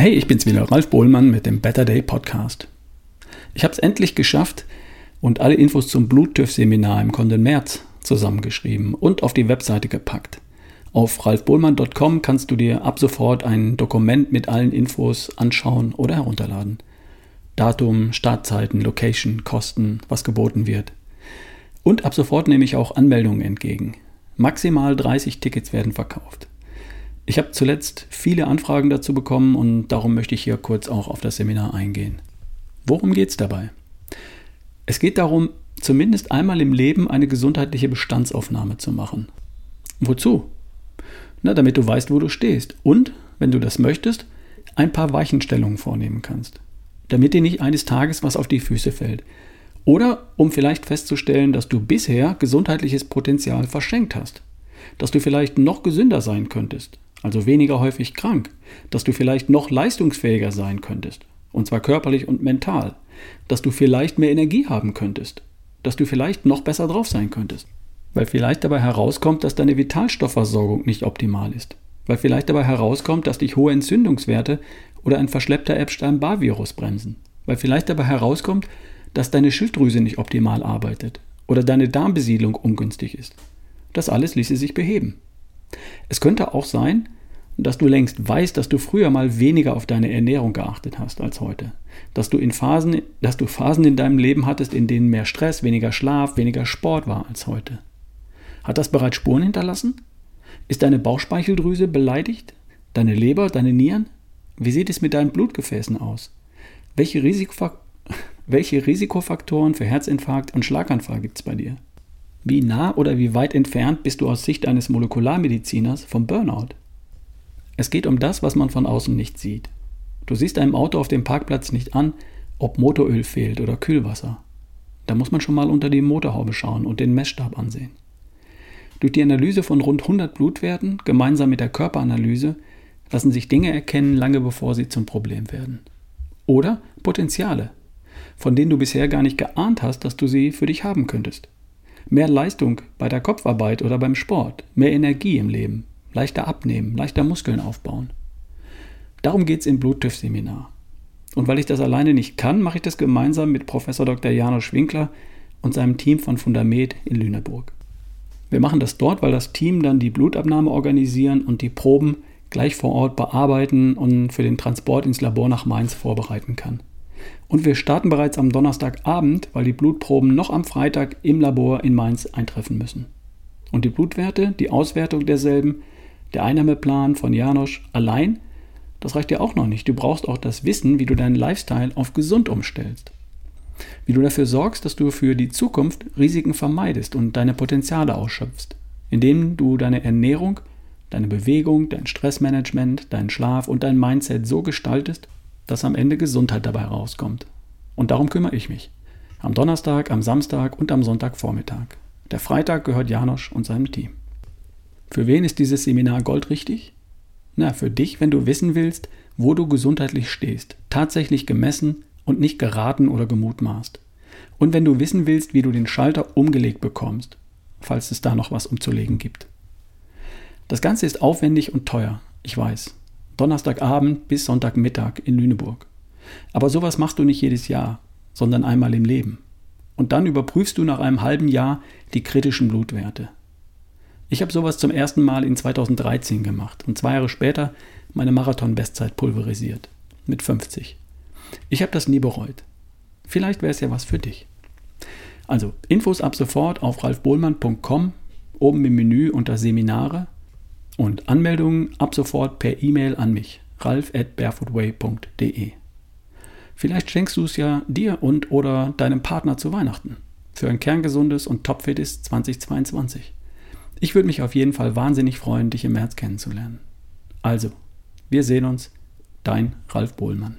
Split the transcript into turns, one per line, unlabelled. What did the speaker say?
Hey, ich bin's wieder, Ralf Bohlmann mit dem Better Day Podcast. Ich habe es endlich geschafft und alle Infos zum Bluttüff-Seminar im kommenden März zusammengeschrieben und auf die Webseite gepackt. Auf ralfbohlmann.com kannst du dir ab sofort ein Dokument mit allen Infos anschauen oder herunterladen. Datum, Startzeiten, Location, Kosten, was geboten wird. Und ab sofort nehme ich auch Anmeldungen entgegen. Maximal 30 Tickets werden verkauft. Ich habe zuletzt viele Anfragen dazu bekommen und darum möchte ich hier kurz auch auf das Seminar eingehen. Worum geht es dabei? Es geht darum, zumindest einmal im Leben eine gesundheitliche Bestandsaufnahme zu machen. Wozu? Na, damit du weißt, wo du stehst und, wenn du das möchtest, ein paar Weichenstellungen vornehmen kannst. Damit dir nicht eines Tages was auf die Füße fällt. Oder um vielleicht festzustellen, dass du bisher gesundheitliches Potenzial verschenkt hast. Dass du vielleicht noch gesünder sein könntest also weniger häufig krank, dass du vielleicht noch leistungsfähiger sein könntest, und zwar körperlich und mental, dass du vielleicht mehr Energie haben könntest, dass du vielleicht noch besser drauf sein könntest, weil vielleicht dabei herauskommt, dass deine Vitalstoffversorgung nicht optimal ist, weil vielleicht dabei herauskommt, dass dich hohe Entzündungswerte oder ein verschleppter Epstein-Barr-Virus bremsen, weil vielleicht dabei herauskommt, dass deine Schilddrüse nicht optimal arbeitet oder deine Darmbesiedlung ungünstig ist. Das alles ließe sich beheben. Es könnte auch sein, dass du längst weißt, dass du früher mal weniger auf deine Ernährung geachtet hast als heute. Dass du in Phasen, dass du Phasen in deinem Leben hattest, in denen mehr Stress, weniger Schlaf, weniger Sport war als heute. Hat das bereits Spuren hinterlassen? Ist deine Bauchspeicheldrüse beleidigt? Deine Leber, deine Nieren? Wie sieht es mit deinen Blutgefäßen aus? Welche, Risikofak welche Risikofaktoren für Herzinfarkt und Schlaganfall gibt es bei dir? Wie nah oder wie weit entfernt bist du aus Sicht eines Molekularmediziners vom Burnout? Es geht um das, was man von außen nicht sieht. Du siehst einem Auto auf dem Parkplatz nicht an, ob Motoröl fehlt oder Kühlwasser. Da muss man schon mal unter die Motorhaube schauen und den Messstab ansehen. Durch die Analyse von rund 100 Blutwerten, gemeinsam mit der Körperanalyse, lassen sich Dinge erkennen, lange bevor sie zum Problem werden. Oder Potenziale, von denen du bisher gar nicht geahnt hast, dass du sie für dich haben könntest. Mehr Leistung bei der Kopfarbeit oder beim Sport, mehr Energie im Leben, leichter abnehmen, leichter Muskeln aufbauen. Darum geht es im Bluttüff-Seminar. Und weil ich das alleine nicht kann, mache ich das gemeinsam mit Professor Dr. Janusz Winkler und seinem Team von Fundament in Lüneburg. Wir machen das dort, weil das Team dann die Blutabnahme organisieren und die Proben gleich vor Ort bearbeiten und für den Transport ins Labor nach Mainz vorbereiten kann. Und wir starten bereits am Donnerstagabend, weil die Blutproben noch am Freitag im Labor in Mainz eintreffen müssen. Und die Blutwerte, die Auswertung derselben, der Einnahmeplan von Janosch allein, das reicht dir auch noch nicht. Du brauchst auch das Wissen, wie du deinen Lifestyle auf gesund umstellst. Wie du dafür sorgst, dass du für die Zukunft Risiken vermeidest und deine Potenziale ausschöpfst, indem du deine Ernährung, deine Bewegung, dein Stressmanagement, deinen Schlaf und dein Mindset so gestaltest, dass am Ende Gesundheit dabei rauskommt. Und darum kümmere ich mich. Am Donnerstag, am Samstag und am Sonntagvormittag. Der Freitag gehört Janosch und seinem Team. Für wen ist dieses Seminar goldrichtig? Na, für dich, wenn du wissen willst, wo du gesundheitlich stehst, tatsächlich gemessen und nicht geraten oder gemutmaßt. Und wenn du wissen willst, wie du den Schalter umgelegt bekommst, falls es da noch was umzulegen gibt. Das Ganze ist aufwendig und teuer, ich weiß. Donnerstagabend bis Sonntagmittag in Lüneburg. Aber sowas machst du nicht jedes Jahr, sondern einmal im Leben. Und dann überprüfst du nach einem halben Jahr die kritischen Blutwerte. Ich habe sowas zum ersten Mal in 2013 gemacht und zwei Jahre später meine Marathon-Bestzeit pulverisiert. Mit 50. Ich habe das nie bereut. Vielleicht wäre es ja was für dich. Also Infos ab sofort auf ralfbohlmann.com, oben im Menü unter Seminare und Anmeldungen ab sofort per E-Mail an mich, ralf at barefootway.de. Vielleicht schenkst du es ja dir und oder deinem Partner zu Weihnachten. Für ein kerngesundes und topfittes 2022. Ich würde mich auf jeden Fall wahnsinnig freuen, dich im März kennenzulernen. Also, wir sehen uns. Dein Ralf Bohlmann.